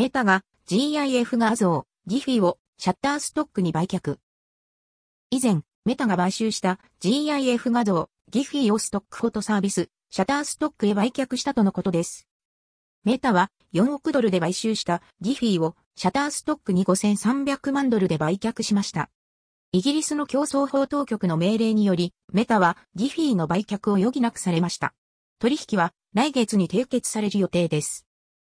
メタが GIF 画像、ギフィをシャッターストックに売却。以前、メタが買収した GIF 画像、ギフィをストックフォトサービス、シャッターストックへ売却したとのことです。メタは4億ドルで買収したギフィをシャッターストックに5300万ドルで売却しました。イギリスの競争法当局の命令により、メタはギフィーの売却を余儀なくされました。取引は来月に締結される予定です。